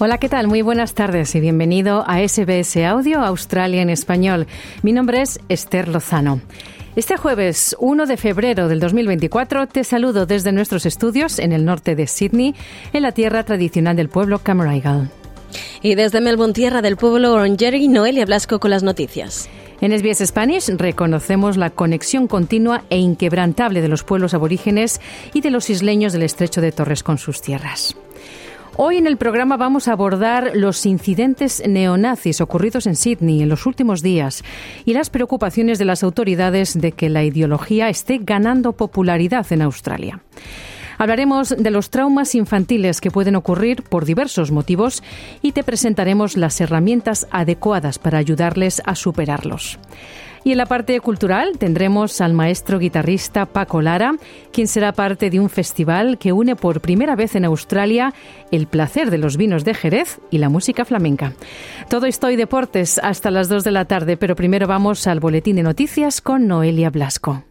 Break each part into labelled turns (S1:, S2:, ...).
S1: Hola, ¿qué tal? Muy buenas tardes y bienvenido a SBS Audio Australia en Español. Mi nombre es Esther Lozano. Este jueves 1 de febrero del 2024 te saludo desde nuestros estudios en el norte de Sydney, en la tierra tradicional del pueblo Cammeraygal.
S2: Y desde Melbourne, tierra del pueblo Orangery, Noelia Blasco con las noticias.
S1: En SBS Spanish reconocemos la conexión continua e inquebrantable de los pueblos aborígenes y de los isleños del estrecho de Torres con sus tierras. Hoy en el programa vamos a abordar los incidentes neonazis ocurridos en Sydney en los últimos días y las preocupaciones de las autoridades de que la ideología esté ganando popularidad en Australia. Hablaremos de los traumas infantiles que pueden ocurrir por diversos motivos y te presentaremos las herramientas adecuadas para ayudarles a superarlos. Y en la parte cultural tendremos al maestro guitarrista Paco Lara, quien será parte de un festival que une por primera vez en Australia el placer de los vinos de Jerez y la música flamenca. Todo esto y deportes hasta las 2 de la tarde, pero primero vamos al boletín de noticias con Noelia Blasco.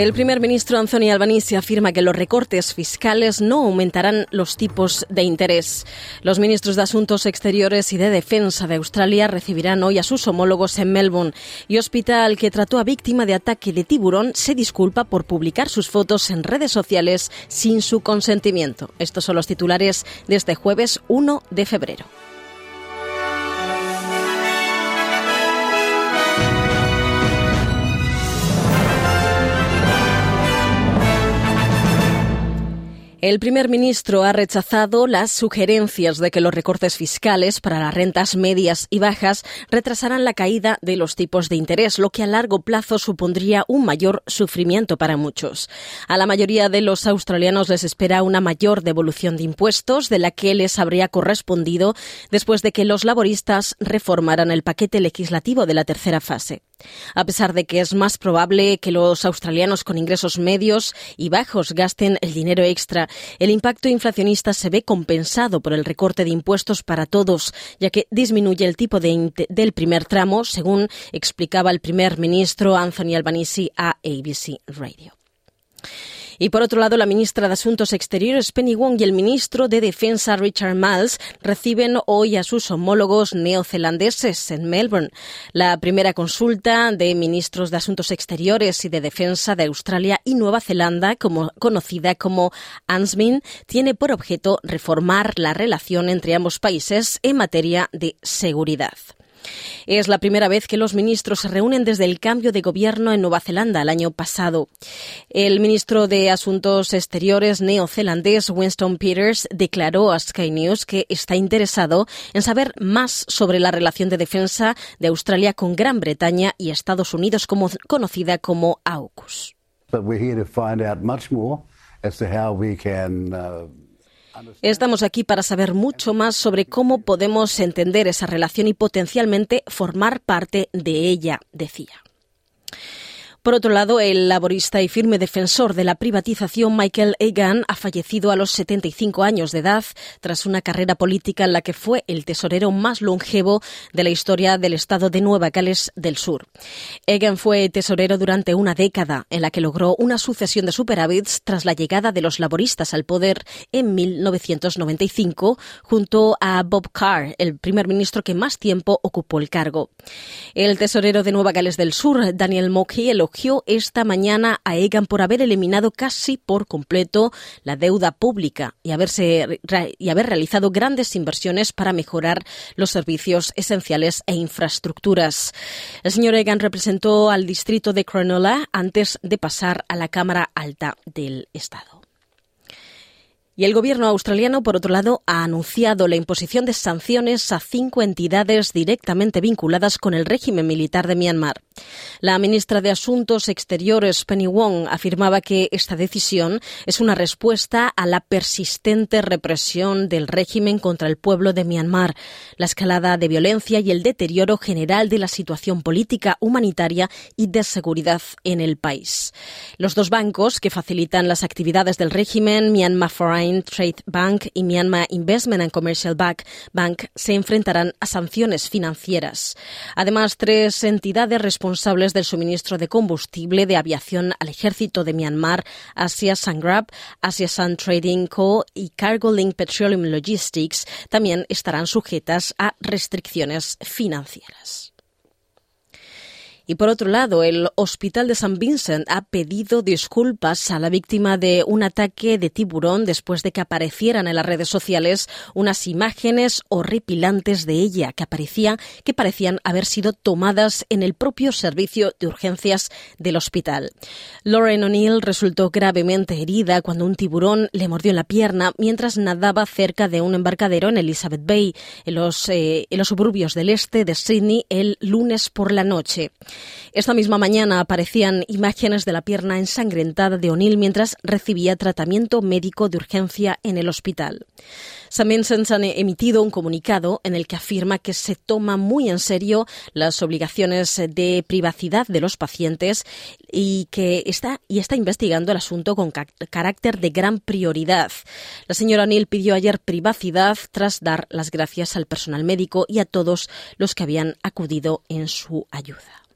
S2: El primer ministro Anthony Albanese afirma que los recortes fiscales no aumentarán los tipos de interés. Los ministros de Asuntos Exteriores y de Defensa de Australia recibirán hoy a sus homólogos en Melbourne y Hospital, que trató a víctima de ataque de tiburón, se disculpa por publicar sus fotos en redes sociales sin su consentimiento. Estos son los titulares de este jueves 1 de febrero. El primer ministro ha rechazado las sugerencias de que los recortes fiscales para las rentas medias y bajas retrasarán la caída de los tipos de interés, lo que a largo plazo supondría un mayor sufrimiento para muchos. A la mayoría de los australianos les espera una mayor devolución de impuestos de la que les habría correspondido después de que los laboristas reformaran el paquete legislativo de la tercera fase. A pesar de que es más probable que los australianos con ingresos medios y bajos gasten el dinero extra, el impacto inflacionista se ve compensado por el recorte de impuestos para todos, ya que disminuye el tipo de del primer tramo, según explicaba el primer ministro Anthony Albanese a ABC Radio. Y por otro lado, la ministra de Asuntos Exteriores Penny Wong y el ministro de Defensa Richard Miles reciben hoy a sus homólogos neozelandeses en Melbourne. La primera consulta de ministros de Asuntos Exteriores y de Defensa de Australia y Nueva Zelanda, conocida como ANSMIN, tiene por objeto reformar la relación entre ambos países en materia de seguridad. Es la primera vez que los ministros se reúnen desde el cambio de gobierno en Nueva Zelanda el año pasado. El ministro de Asuntos Exteriores neozelandés Winston Peters declaró a Sky News que está interesado en saber más sobre la relación de defensa de Australia con Gran Bretaña y Estados Unidos, como, conocida como AUKUS. Estamos aquí para saber mucho más sobre cómo podemos entender esa relación y potencialmente formar parte de ella, decía. Por otro lado, el laborista y firme defensor de la privatización Michael Egan ha fallecido a los 75 años de edad tras una carrera política en la que fue el tesorero más longevo de la historia del estado de Nueva Gales del Sur. Egan fue tesorero durante una década en la que logró una sucesión de superávits tras la llegada de los laboristas al poder en 1995 junto a Bob Carr, el primer ministro que más tiempo ocupó el cargo. El tesorero de Nueva Gales del Sur, Daniel Mockey, elogió esta mañana a Egan por haber eliminado casi por completo la deuda pública y, haberse, y haber realizado grandes inversiones para mejorar los servicios esenciales e infraestructuras. El señor Egan representó al distrito de Cronulla antes de pasar a la Cámara Alta del Estado. Y el gobierno australiano, por otro lado, ha anunciado la imposición de sanciones a cinco entidades directamente vinculadas con el régimen militar de Myanmar. La ministra de Asuntos Exteriores, Penny Wong, afirmaba que esta decisión es una respuesta a la persistente represión del régimen contra el pueblo de Myanmar, la escalada de violencia y el deterioro general de la situación política, humanitaria y de seguridad en el país. Los dos bancos que facilitan las actividades del régimen, Myanmar Foreign Trade Bank y Myanmar Investment and Commercial Bank, Bank se enfrentarán a sanciones financieras. Además, tres entidades responsables del suministro de combustible de aviación al ejército de Myanmar, Asia Sangrab, Asia Sun Trading Co. y Cargo Link Petroleum Logistics, también estarán sujetas a restricciones financieras. Y por otro lado, el Hospital de San Vincent ha pedido disculpas a la víctima de un ataque de tiburón después de que aparecieran en las redes sociales unas imágenes horripilantes de ella que que parecían haber sido tomadas en el propio servicio de urgencias del hospital. Lauren O'Neill resultó gravemente herida cuando un tiburón le mordió en la pierna mientras nadaba cerca de un embarcadero en Elizabeth Bay, en los, eh, en los suburbios del este de Sydney, el lunes por la noche. Esta misma mañana aparecían imágenes de la pierna ensangrentada de O'Neill mientras recibía tratamiento médico de urgencia en el hospital. Sam Vincent han emitido un comunicado en el que afirma que se toma muy en serio las obligaciones de privacidad de los pacientes y que está, y está investigando el asunto con carácter de gran prioridad. La señora O'Neill pidió ayer privacidad tras dar las gracias al personal médico y a todos los que habían acudido en su ayuda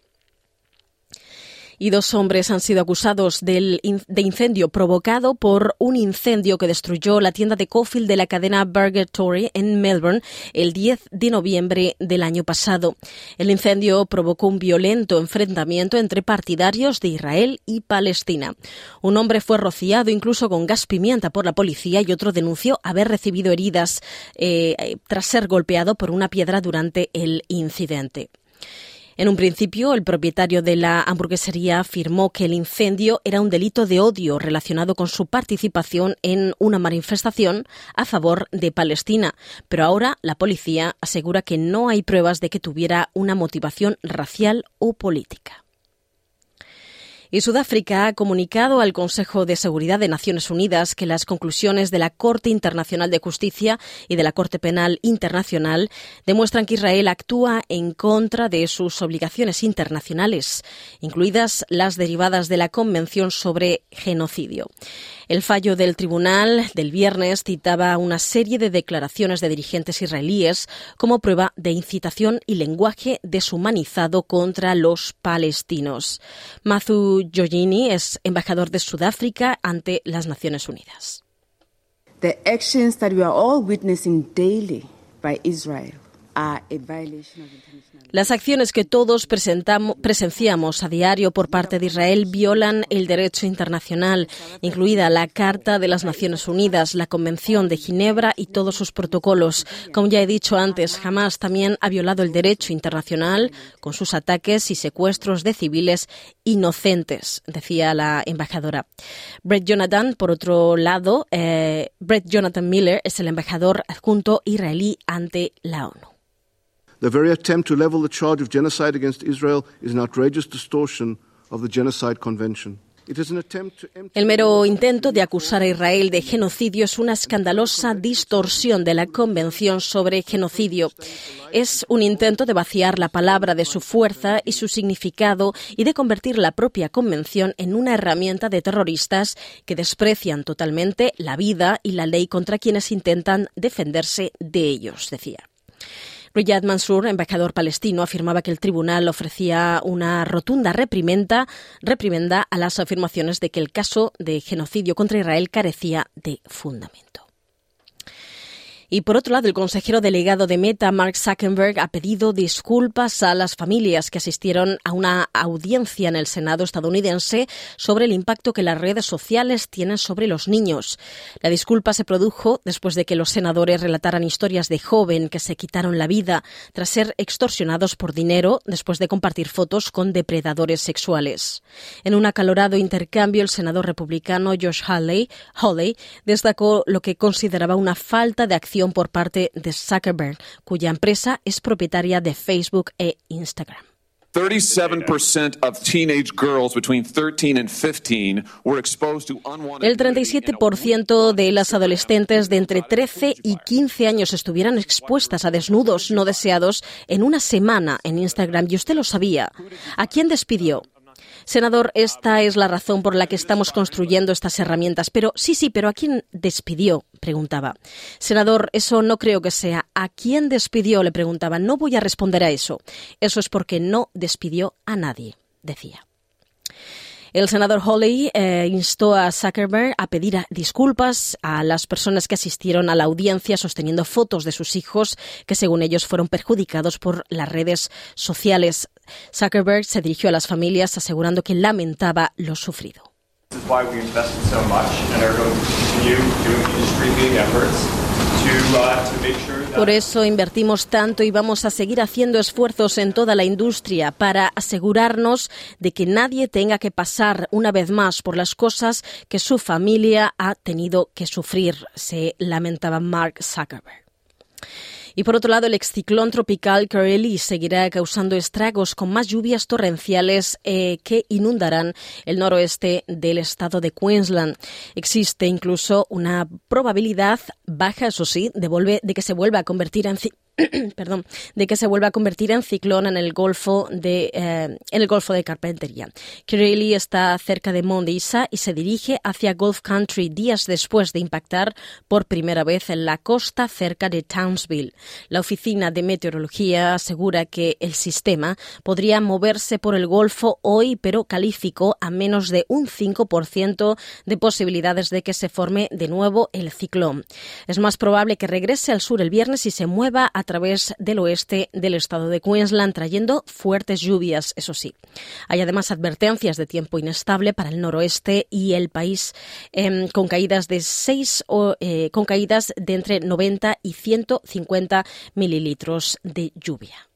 S2: y dos hombres han sido acusados de incendio provocado por un incendio que destruyó la tienda de Cofield de la cadena Burger Tory en Melbourne el 10 de noviembre del año pasado. El incendio provocó un violento enfrentamiento entre partidarios de Israel y Palestina. Un hombre fue rociado incluso con gas pimienta por la policía y otro denunció haber recibido heridas eh, tras ser golpeado por una piedra durante el incidente. En un principio, el propietario de la hamburguesería afirmó que el incendio era un delito de odio relacionado con su participación en una manifestación a favor de Palestina, pero ahora la policía asegura que no hay pruebas de que tuviera una motivación racial o política. Y Sudáfrica ha comunicado al Consejo de Seguridad de Naciones Unidas que las conclusiones de la Corte Internacional de Justicia y de la Corte Penal Internacional demuestran que Israel actúa en contra de sus obligaciones internacionales, incluidas las derivadas de la Convención sobre Genocidio. El fallo del tribunal del viernes citaba una serie de declaraciones de dirigentes israelíes como prueba de incitación y lenguaje deshumanizado contra los palestinos. Mathu Giorgini es embajador de Sudáfrica ante las Naciones Unidas.
S3: The actions that we are all witnessing daily by Israel
S2: las acciones que todos presenciamos a diario por parte de Israel violan el derecho internacional, incluida la Carta de las Naciones Unidas, la Convención de Ginebra y todos sus protocolos. Como ya he dicho antes, Hamas también ha violado el derecho internacional con sus ataques y secuestros de civiles inocentes, decía la embajadora. Brett Jonathan, por otro lado, eh, Brett Jonathan Miller es el embajador adjunto israelí ante la ONU.
S4: The very attempt to level the charge of genocide against Israel is an outrageous distortion of the Genocide Convention.
S2: El mero intento de acusar a Israel de genocidio es una escandalosa distorsión de la Convención sobre Genocidio. Es un intento de vaciar la palabra de su fuerza y su significado y de convertir la propia Convención en una herramienta de terroristas que desprecian totalmente la vida y la ley contra quienes intentan defenderse de ellos, decía. Riyad Mansour, embajador palestino, afirmaba que el tribunal ofrecía una rotunda reprimenda, reprimenda a las afirmaciones de que el caso de genocidio contra Israel carecía de fundamento. Y por otro lado, el consejero delegado de Meta, Mark Zuckerberg, ha pedido disculpas a las familias que asistieron a una audiencia en el Senado estadounidense sobre el impacto que las redes sociales tienen sobre los niños. La disculpa se produjo después de que los senadores relataran historias de joven que se quitaron la vida tras ser extorsionados por dinero después de compartir fotos con depredadores sexuales. En un acalorado intercambio, el senador republicano Josh Hawley, Hawley destacó lo que consideraba una falta de acción por parte de Zuckerberg, cuya empresa es propietaria de Facebook e Instagram.
S5: 37% of teenage girls between 13 and 15 were exposed to unwanted
S2: El 37% de las adolescentes de entre 13 y 15 años estuvieran expuestas a desnudos no deseados en una semana en Instagram y usted lo sabía. ¿A quién despidió? Senador, esta es la razón por la que estamos construyendo estas herramientas. Pero sí, sí, pero ¿a quién despidió? preguntaba. Senador, eso no creo que sea. ¿A quién despidió? le preguntaba. No voy a responder a eso. Eso es porque no despidió a nadie, decía. El senador Hawley eh, instó a Zuckerberg a pedir disculpas a las personas que asistieron a la audiencia sosteniendo fotos de sus hijos que, según ellos, fueron perjudicados por las redes sociales. Zuckerberg se dirigió a las familias asegurando que lamentaba lo sufrido. Por eso invertimos tanto y vamos a seguir haciendo esfuerzos en toda la industria para asegurarnos de que nadie tenga que pasar una vez más por las cosas que su familia ha tenido que sufrir, se lamentaba Mark Zuckerberg. Y por otro lado, el exciclón tropical Kareli seguirá causando estragos con más lluvias torrenciales eh, que inundarán el noroeste del estado de Queensland. Existe incluso una probabilidad baja, eso sí, de, de que se vuelva a convertir en perdón, de que se vuelva a convertir en ciclón en el Golfo de, eh, en el Golfo de Carpintería. Kirili está cerca de Mondisa y se dirige hacia Gulf Country días después de impactar por primera vez en la costa cerca de Townsville. La Oficina de Meteorología asegura que el sistema podría moverse por el Golfo hoy, pero calificó a menos de un 5% de posibilidades de que se forme de nuevo el ciclón. Es más probable que regrese al sur el viernes y se mueva a a través del oeste del estado de Queensland, trayendo fuertes lluvias, eso sí. Hay además advertencias de tiempo inestable para el noroeste y el país em, con caídas de seis o, eh, con caídas de entre 90 y 150 mililitros de lluvia.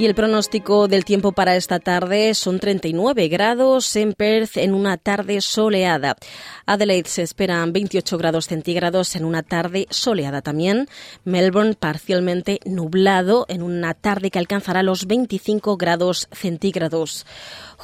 S2: Y el pronóstico del tiempo para esta tarde son 39 grados en Perth en una tarde soleada. Adelaide se esperan 28 grados centígrados en una tarde soleada también. Melbourne parcialmente nublado en una tarde que alcanzará los 25 grados centígrados.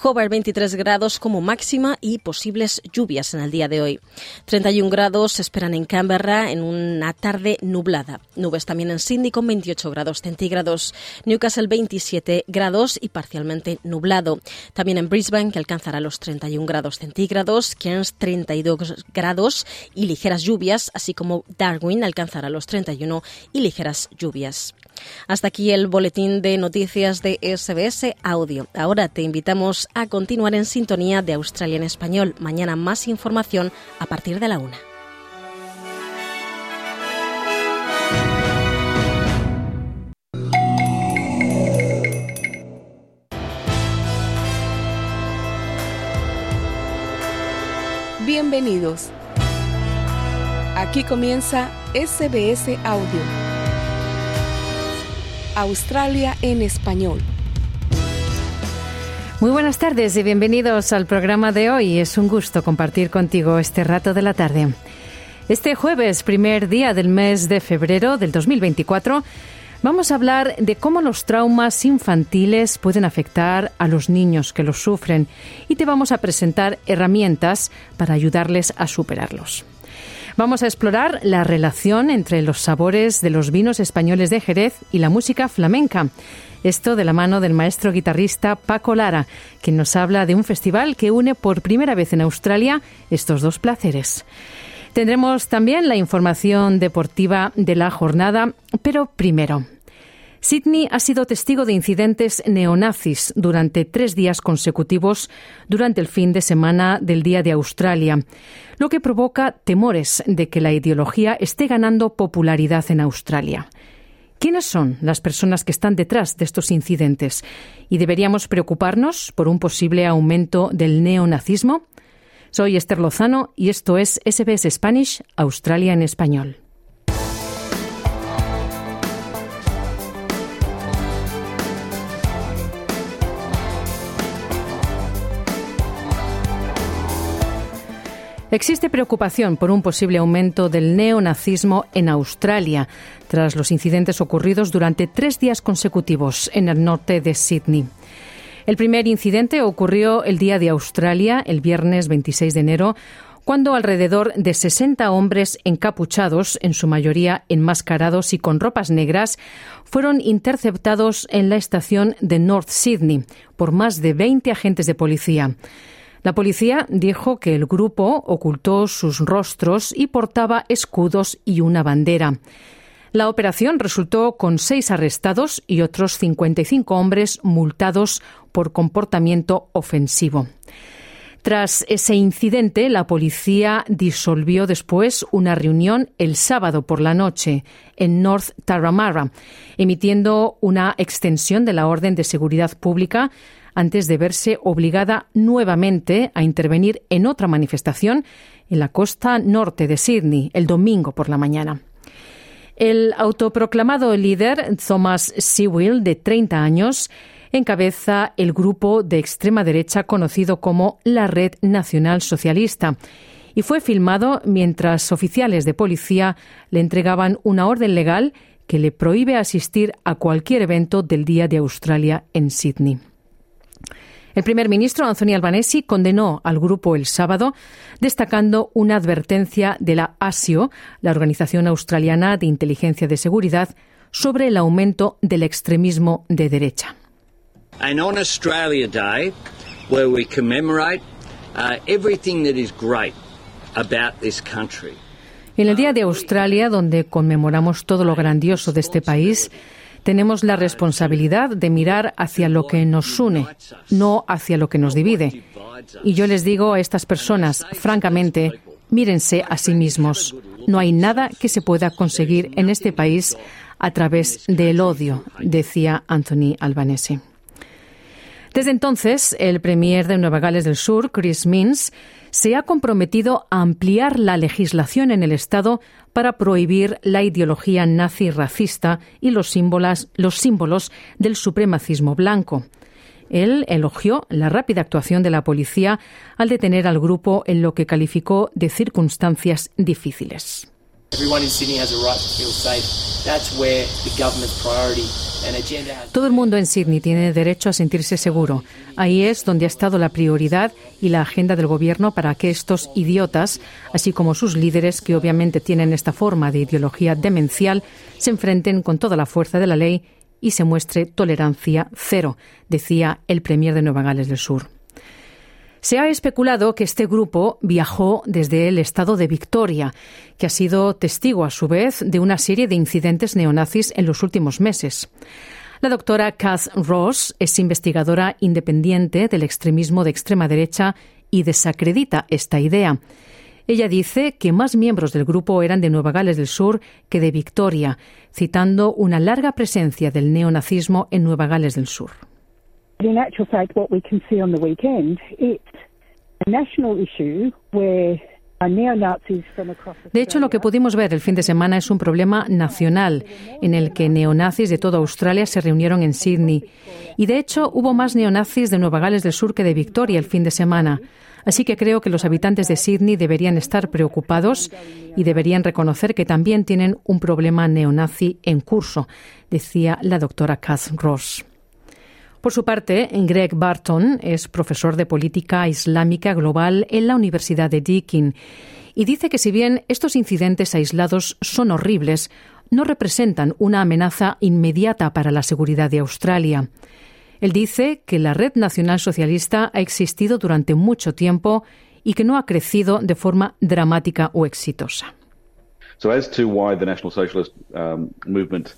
S2: Hobart 23 grados como máxima y posibles lluvias en el día de hoy. 31 grados se esperan en Canberra en una tarde nublada. Nubes también en Sydney con 28 grados centígrados. Newcastle 27 grados y parcialmente nublado. También en Brisbane que alcanzará los 31 grados centígrados. Cairns 32 grados y ligeras lluvias, así como Darwin alcanzará los 31 y ligeras lluvias. Hasta aquí el boletín de noticias de SBS Audio. Ahora te invitamos a continuar en sintonía de Australia en Español. Mañana más información a partir de la una.
S6: Bienvenidos. Aquí comienza SBS Audio. Australia en español.
S1: Muy buenas tardes y bienvenidos al programa de hoy. Es un gusto compartir contigo este rato de la tarde. Este jueves, primer día del mes de febrero del 2024, vamos a hablar de cómo los traumas infantiles pueden afectar a los niños que los sufren y te vamos a presentar herramientas para ayudarles a superarlos. Vamos a explorar la relación entre los sabores de los vinos españoles de Jerez y la música flamenca. Esto de la mano del maestro guitarrista Paco Lara, quien nos habla de un festival que une por primera vez en Australia estos dos placeres. Tendremos también la información deportiva de la jornada, pero primero, Sydney ha sido testigo de incidentes neonazis durante tres días consecutivos durante el fin de semana del Día de Australia, lo que provoca temores de que la ideología esté ganando popularidad en Australia. ¿Quiénes son las personas que están detrás de estos incidentes? ¿Y deberíamos preocuparnos por un posible aumento del neonazismo? Soy Esther Lozano y esto es SBS Spanish, Australia en español. Existe preocupación por un posible aumento del neonazismo en Australia tras los incidentes ocurridos durante tres días consecutivos en el norte de Sydney. El primer incidente ocurrió el día de Australia, el viernes 26 de enero, cuando alrededor de 60 hombres encapuchados, en su mayoría enmascarados y con ropas negras, fueron interceptados en la estación de North Sydney por más de 20 agentes de policía. La policía dijo que el grupo ocultó sus rostros y portaba escudos y una bandera. La operación resultó con seis arrestados y otros 55 hombres multados por comportamiento ofensivo. Tras ese incidente, la policía disolvió después una reunión el sábado por la noche en North Tarramara, emitiendo una extensión de la orden de seguridad pública antes de verse obligada nuevamente a intervenir en otra manifestación en la costa norte de Sydney el domingo por la mañana. El autoproclamado líder Thomas Sewell, de 30 años, encabeza el grupo de extrema derecha conocido como la Red Nacional Socialista y fue filmado mientras oficiales de policía le entregaban una orden legal que le prohíbe asistir a cualquier evento del Día de Australia en Sydney. El primer ministro Anthony Albanese condenó al grupo el sábado, destacando una advertencia de la ASIO, la Organización Australiana de Inteligencia de Seguridad, sobre el aumento del extremismo de derecha.
S7: And on Australia Day, where we commemorate uh, everything that is great about this country.
S1: En el Día de Australia, donde conmemoramos todo lo grandioso de este país, tenemos la responsabilidad de mirar hacia lo que nos une, no hacia lo que nos divide. Y yo les digo a estas personas, francamente, mírense a sí mismos. No hay nada que se pueda conseguir en este país a través del odio, decía Anthony Albanese. Desde entonces, el premier de Nueva Gales del Sur, Chris Minns, se ha comprometido a ampliar la legislación en el Estado para prohibir la ideología nazi racista y los símbolos, los símbolos del supremacismo blanco. Él elogió la rápida actuación de la policía al detener al grupo en lo que calificó de circunstancias difíciles. Todo el mundo en Sydney tiene derecho a sentirse seguro. Ahí es donde ha estado la prioridad y la agenda del gobierno para que estos idiotas, así como sus líderes, que obviamente tienen esta forma de ideología demencial, se enfrenten con toda la fuerza de la ley y se muestre tolerancia cero, decía el premier de Nueva Gales del Sur. Se ha especulado que este grupo viajó desde el estado de Victoria, que ha sido testigo a su vez de una serie de incidentes neonazis en los últimos meses. La doctora Kath Ross es investigadora independiente del extremismo de extrema derecha y desacredita esta idea. Ella dice que más miembros del grupo eran de Nueva Gales del Sur que de Victoria, citando una larga presencia del neonazismo en Nueva Gales del Sur.
S8: In actual fact, what we can see on the weekend, it's a national issue where de
S1: hecho, lo que pudimos ver el fin de semana es un problema nacional en el que neonazis de toda Australia se reunieron en Sydney. Y de hecho, hubo más neonazis de Nueva Gales del Sur que de Victoria el fin de semana. Así que creo que los habitantes de Sydney deberían estar preocupados y deberían reconocer que también tienen un problema neonazi en curso, decía la doctora Kath Ross. Por su parte, Greg Barton es profesor de política islámica global en la Universidad de Deakin y dice que si bien estos incidentes aislados son horribles, no representan una amenaza inmediata para la seguridad de Australia. Él dice que la Red Nacional Socialista ha existido durante mucho tiempo y que no ha crecido de forma dramática o exitosa.
S9: So as to why the National Socialist um, movement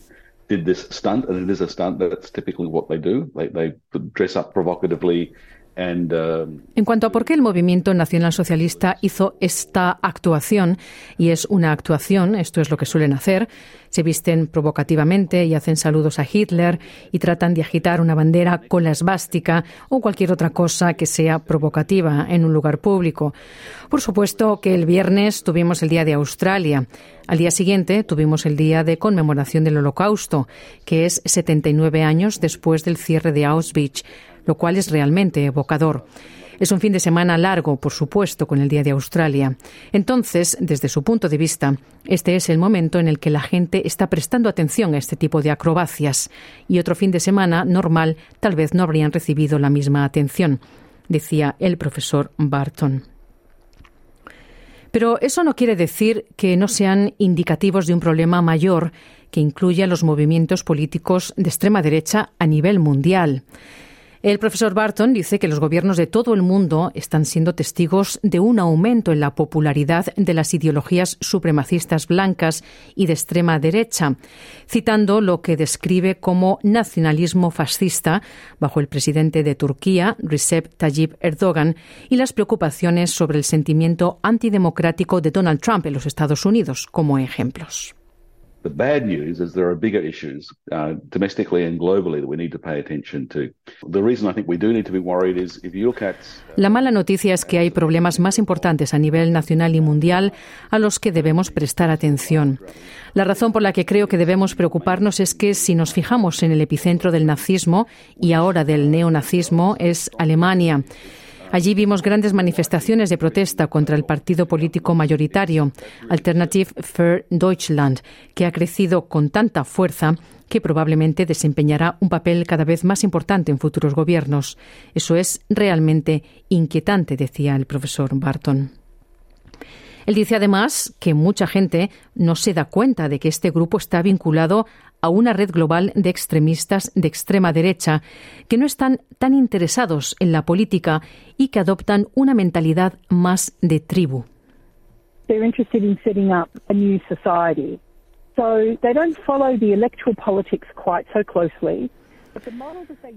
S9: did this stunt, and it is a stunt. That's typically what they do. They, they dress up provocatively
S1: en cuanto a por qué el movimiento nacional socialista hizo esta actuación, y es una actuación, esto es lo que suelen hacer, se visten provocativamente y hacen saludos a Hitler y tratan de agitar una bandera con la esvástica o cualquier otra cosa que sea provocativa en un lugar público. Por supuesto que el viernes tuvimos el Día de Australia. Al día siguiente tuvimos el Día de Conmemoración del Holocausto, que es 79 años después del cierre de Auschwitz lo cual es realmente evocador. Es un fin de semana largo, por supuesto, con el Día de Australia. Entonces, desde su punto de vista, este es el momento en el que la gente está prestando atención a este tipo de acrobacias. Y otro fin de semana normal tal vez no habrían recibido la misma atención, decía el profesor Barton. Pero eso no quiere decir que no sean indicativos de un problema mayor que incluye a los movimientos políticos de extrema derecha a nivel mundial. El profesor Barton dice que los gobiernos de todo el mundo están siendo testigos de un aumento en la popularidad de las ideologías supremacistas blancas y de extrema derecha, citando lo que describe como nacionalismo fascista bajo el presidente de Turquía, Recep Tayyip Erdogan, y las preocupaciones sobre el sentimiento antidemocrático de Donald Trump en los Estados Unidos como ejemplos.
S9: The bad news is there are bigger issues uh, domestically and globally that we need to pay attention to. The reason I think we need to be worried is if you look at
S1: uh, La mala noticia es que hay problemas más importantes a nivel nacional y mundial a los que debemos prestar atención. La razón por la que creo que debemos preocuparnos es que si nos fijamos en el epicentro del nazismo y ahora del neonazismo es Alemania. Allí vimos grandes manifestaciones de protesta contra el partido político mayoritario, Alternative für Deutschland, que ha crecido con tanta fuerza que probablemente desempeñará un papel cada vez más importante en futuros gobiernos. Eso es realmente inquietante, decía el profesor Barton. Él dice además que mucha gente no se da cuenta de que este grupo está vinculado a una red global de extremistas de extrema derecha que no están tan interesados en la política y que adoptan una mentalidad más de tribu.
S8: They're interested in setting up a new society. So they don't follow the electoral politics quite so closely.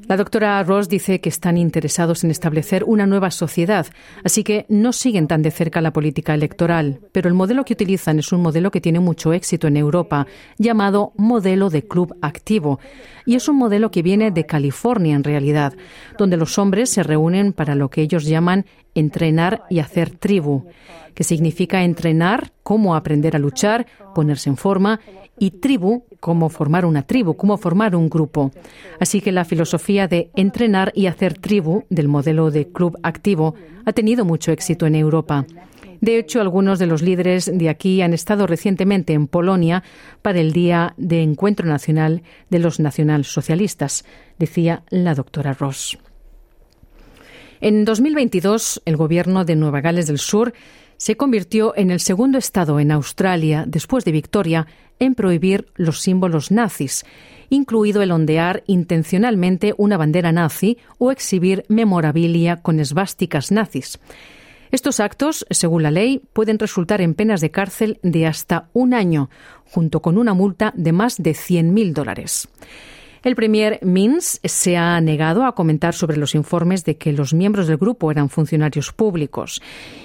S1: La doctora Ross dice que están interesados en establecer una nueva sociedad, así que no siguen tan de cerca la política electoral, pero el modelo que utilizan es un modelo que tiene mucho éxito en Europa, llamado modelo de club activo, y es un modelo que viene de California en realidad, donde los hombres se reúnen para lo que ellos llaman entrenar y hacer tribu, que significa entrenar, cómo aprender a luchar, ponerse en forma, y tribu, cómo formar una tribu, cómo formar un grupo. Así que la filosofía de entrenar y hacer tribu del modelo de club activo ha tenido mucho éxito en Europa. De hecho, algunos de los líderes de aquí han estado recientemente en Polonia para el Día de Encuentro Nacional de los Nacionalsocialistas, decía la doctora Ross. En 2022, el gobierno de Nueva Gales del Sur se convirtió en el segundo estado en Australia, después de Victoria, en prohibir los símbolos nazis, incluido el ondear intencionalmente una bandera nazi o exhibir memorabilia con esvásticas nazis. Estos actos, según la ley, pueden resultar en penas de cárcel de hasta un año, junto con una multa de más de 100.000 dólares. El premier Mins se ha negado a comentar sobre los informes de que los miembros del grupo eran funcionarios públicos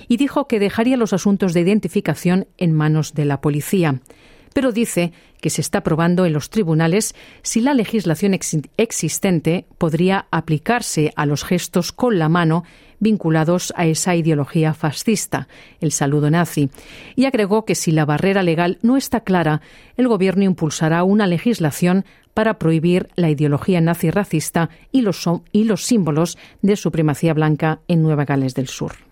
S1: y dijo que dejaría los asuntos de identificación en manos de la policía. Pero dice que se está probando en los tribunales si la legislación existente podría aplicarse a los gestos con la mano vinculados a esa ideología fascista, el saludo nazi, y agregó que si la barrera legal no está clara, el Gobierno impulsará una legislación para prohibir la ideología nazi racista y los, y los símbolos de supremacía blanca en Nueva Gales del Sur.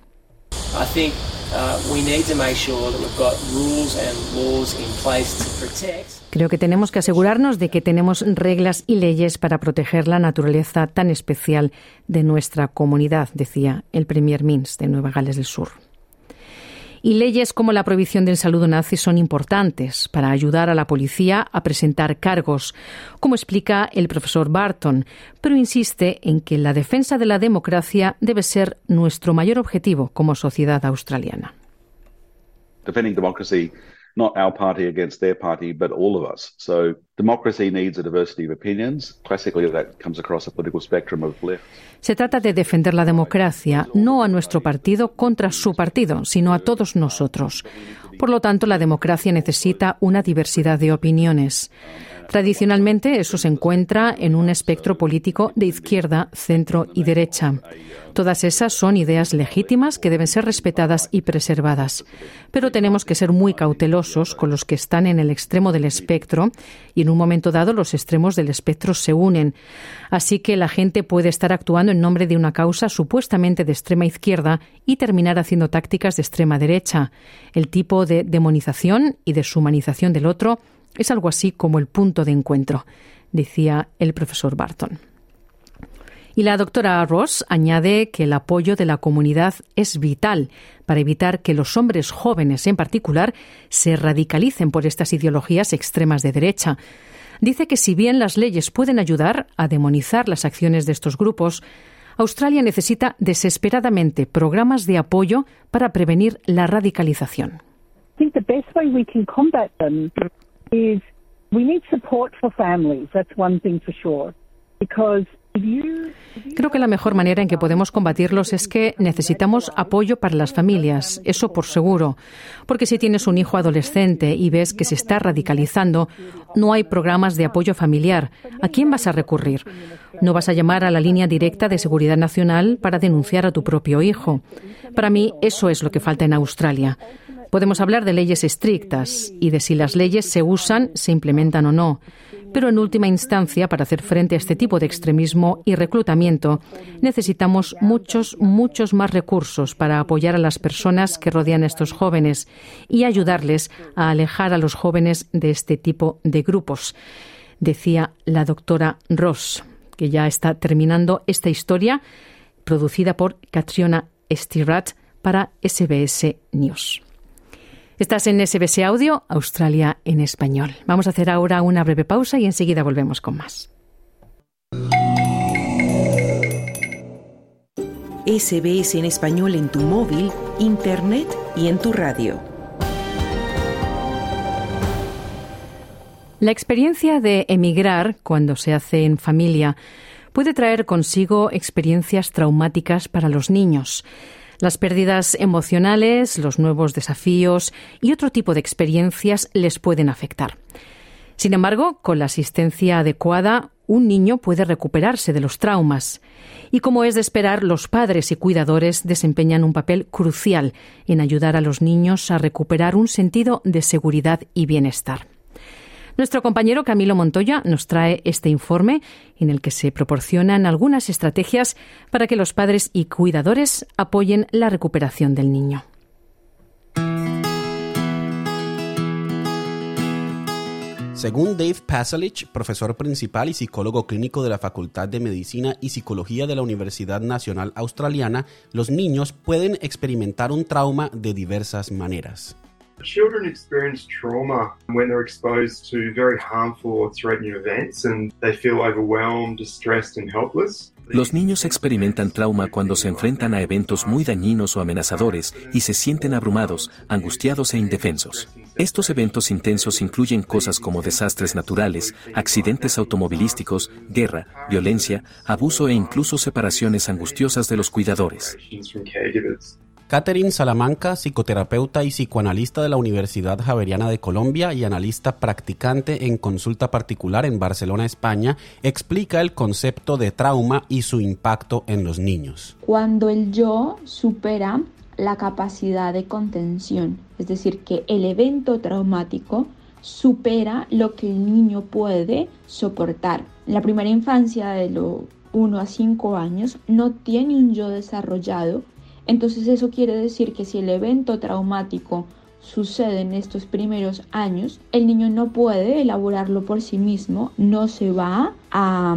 S1: Creo que tenemos que asegurarnos de que tenemos reglas y leyes para proteger la naturaleza tan especial de nuestra comunidad, decía el Premier Mins de Nueva Gales del Sur. Y leyes como la prohibición del saludo nazi son importantes para ayudar a la policía a presentar cargos, como explica el profesor Barton, pero insiste en que la defensa de la democracia debe ser nuestro mayor objetivo como sociedad australiana.
S9: Defending democracy not our party against their party, but all of us. So democracy needs a diversity of opinions. Classically, that comes across a political spectrum of left.
S1: Se trata de defender la democracia, no a nuestro partido contra su partido, sino a todos nosotros. Por lo tanto, la democracia necesita una diversidad de opiniones. Tradicionalmente eso se encuentra en un espectro político de izquierda, centro y derecha. Todas esas son ideas legítimas que deben ser respetadas y preservadas. Pero tenemos que ser muy cautelosos con los que están en el extremo del espectro y en un momento dado los extremos del espectro se unen. Así que la gente puede estar actuando en nombre de una causa supuestamente de extrema izquierda y terminar haciendo tácticas de extrema derecha. El tipo de demonización y deshumanización del otro es algo así como el punto de encuentro, decía el profesor Barton. Y la doctora Ross añade que el apoyo de la comunidad es vital para evitar que los hombres jóvenes en particular se radicalicen por estas ideologías extremas de derecha. Dice que si bien las leyes pueden ayudar a demonizar las acciones de estos grupos, Australia necesita desesperadamente programas de apoyo para prevenir la radicalización. Creo que la mejor manera en que podemos combatirlos es que necesitamos apoyo para las familias, eso por seguro. Porque si tienes un hijo adolescente y ves que se está radicalizando, no hay programas de apoyo familiar. ¿A quién vas a recurrir? No vas a llamar a la línea directa de Seguridad Nacional para denunciar a tu propio hijo. Para mí, eso es lo que falta en Australia. Podemos hablar de leyes estrictas y de si las leyes se usan, se implementan o no. Pero en última instancia, para hacer frente a este tipo de extremismo y reclutamiento, necesitamos muchos, muchos más recursos para apoyar a las personas que rodean a estos jóvenes y ayudarles a alejar a los jóvenes de este tipo de grupos, decía la doctora Ross, que ya está terminando esta historia producida por Catriona Stirat para SBS News. Estás en SBS Audio, Australia en español. Vamos a hacer ahora una breve pausa y enseguida volvemos con más.
S10: SBS en español en tu móvil, internet y en tu radio.
S1: La experiencia de emigrar cuando se hace en familia puede traer consigo experiencias traumáticas para los niños. Las pérdidas emocionales, los nuevos desafíos y otro tipo de experiencias les pueden afectar. Sin embargo, con la asistencia adecuada, un niño puede recuperarse de los traumas. Y como es de esperar, los padres y cuidadores desempeñan un papel crucial en ayudar a los niños a recuperar un sentido de seguridad y bienestar. Nuestro compañero Camilo Montoya nos trae este informe en el que se proporcionan algunas estrategias para que los padres y cuidadores apoyen la recuperación del niño.
S11: Según Dave Pasalich, profesor principal y psicólogo clínico de la Facultad de Medicina y Psicología de la Universidad Nacional Australiana, los niños pueden experimentar un trauma de diversas maneras.
S12: Children experience trauma when they're exposed to very harmful or threatening events and they feel overwhelmed, distressed and helpless.
S13: Los niños experimentan trauma cuando se enfrentan a eventos muy dañinos o amenazadores y se sienten abrumados, angustiados e indefensos. Estos eventos intensos incluyen cosas como desastres naturales, accidentes automovilísticos, guerra, violencia, abuso e incluso separaciones angustiosas de los cuidadores.
S11: Catherine Salamanca, psicoterapeuta y psicoanalista de la Universidad Javeriana de Colombia y analista practicante en consulta particular en Barcelona, España, explica el concepto de trauma y su impacto en los niños.
S14: Cuando el yo supera la capacidad de contención, es decir, que el evento traumático supera lo que el niño puede soportar. La primera infancia de los 1 a 5 años no tiene un yo desarrollado entonces eso quiere decir que si el evento traumático sucede en estos primeros años, el niño no puede elaborarlo por sí mismo, no se va a,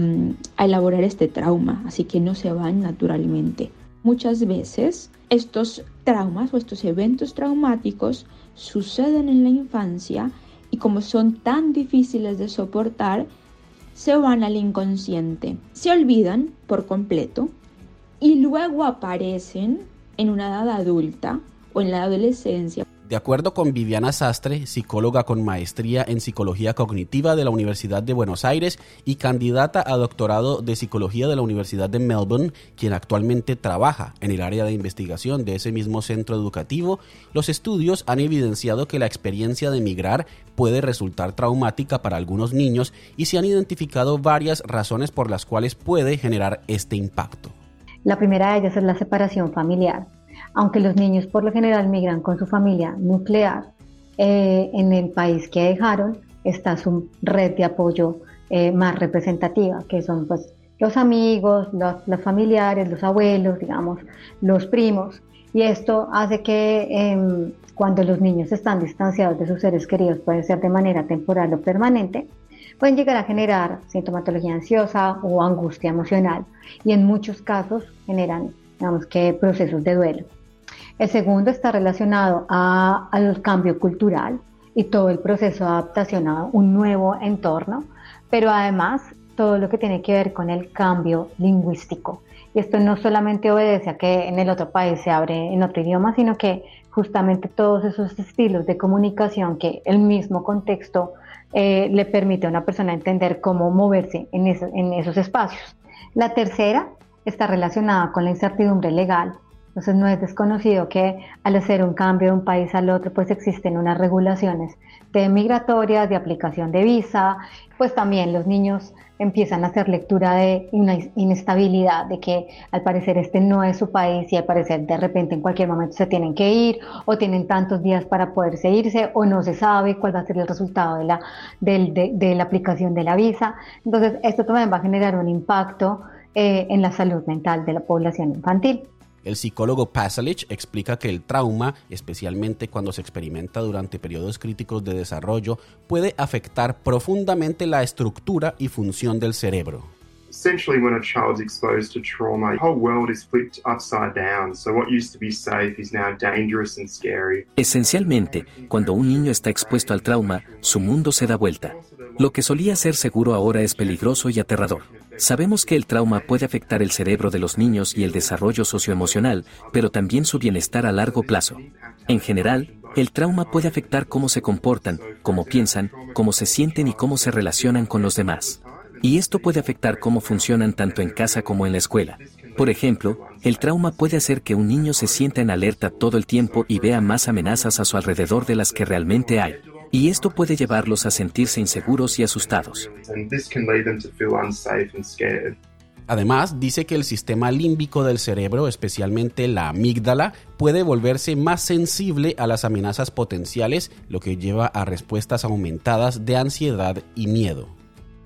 S14: elaborar este trauma, así que no se van naturalmente. Muchas veces estos traumas o estos eventos traumáticos suceden en la infancia y como son tan difíciles de soportar, se van al inconsciente, se olvidan por completo y luego aparecen en una edad adulta o en la adolescencia
S11: De acuerdo con Viviana Sastre, psicóloga con maestría en psicología cognitiva de la Universidad de Buenos Aires y candidata a doctorado de psicología de la Universidad de Melbourne, quien actualmente trabaja en el área de investigación de ese mismo centro educativo, los estudios han evidenciado que la experiencia de emigrar puede resultar traumática para algunos niños y se han identificado varias razones por las cuales puede generar este impacto.
S15: La primera de ellas es la separación familiar aunque los niños por lo general migran con su familia nuclear, eh, en el país que dejaron está su red de apoyo eh, más representativa, que son pues los amigos, los, familiares, los abuelos, digamos, los primos. Y esto hace que em, cuando los niños están distanciados de sus seres queridos, puede ser de manera temporal o permanente, pueden llegar a generar sintomatología ansiosa o angustia emocional y en muchos casos generan digamos que procesos de duelo. El segundo está relacionado al cambio cultural y todo el proceso de adaptación a un nuevo entorno, pero además todo lo que tiene que ver con el cambio lingüístico. Y esto no solamente obedece a que en el otro país se abre en otro idioma, sino que justamente todos esos estilos de comunicación que el mismo contexto eh, le permite a una persona entender cómo moverse en esos espacios. La tercera está relacionada con la incertidumbre legal. Entonces no es desconocido que al hacer un cambio de un país al otro, pues existen unas regulaciones de migratorias, de aplicación de visa, pues también los niños empiezan a hacer lectura de una inestabilidad, de que al parecer este no es su país y al parecer de repente en cualquier momento se tienen que ir o tienen tantos días para poderse irse o no se sabe cuál va a ser el resultado de la, de, la aplicación de la visa. Entonces esto también va a generar un impacto eh, en la salud mental de la población infantil.
S11: El psicólogo Pasalich explica que el trauma, especialmente cuando se experimenta durante periodos críticos de desarrollo, puede afectar profundamente la estructura y función del cerebro.
S12: Essentially, when a child's exposed to trauma, the whole world is flipped upside down. So what used to be safe is now dangerous and scary.
S13: Esencialmente, cuando un niño está expuesto al trauma, su mundo se da vuelta. Lo que solía ser seguro ahora es peligroso y aterrador. Sabemos que el trauma puede afectar el cerebro de los niños y el desarrollo socioemocional, pero también su bienestar a largo plazo. En general, el trauma puede afectar cómo se comportan, cómo piensan, cómo se sienten y cómo se relacionan con los demás. Y esto puede afectar cómo funcionan tanto en casa como en la escuela. Por ejemplo, el trauma puede hacer que un niño se sienta en alerta todo el tiempo y vea más amenazas a su alrededor de las que realmente hay y esto puede llevarlos a sentirse inseguros y asustados.
S11: Además, dice que el sistema límbico del cerebro, especialmente la amígdala, puede volverse más sensible a las amenazas potenciales, lo que lleva a respuestas aumentadas de ansiedad y miedo.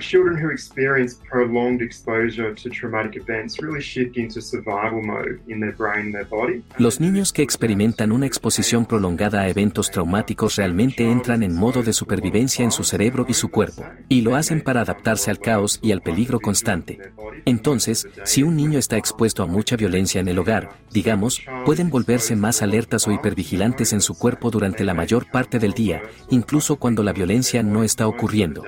S11: Children who experience prolonged exposure to traumatic events really shift into survival mode in their brain and their body.
S13: Los niños que experimentan una exposición prolongada a eventos traumáticos realmente entran en modo de supervivencia en su cerebro y su cuerpo, y lo hacen para adaptarse al caos y al peligro constante. Entonces, si un niño está expuesto a mucha violencia en el hogar, digamos, pueden volverse más alertas o hipervigilantes en su cuerpo durante la mayor parte del día, incluso cuando la violencia no está ocurriendo.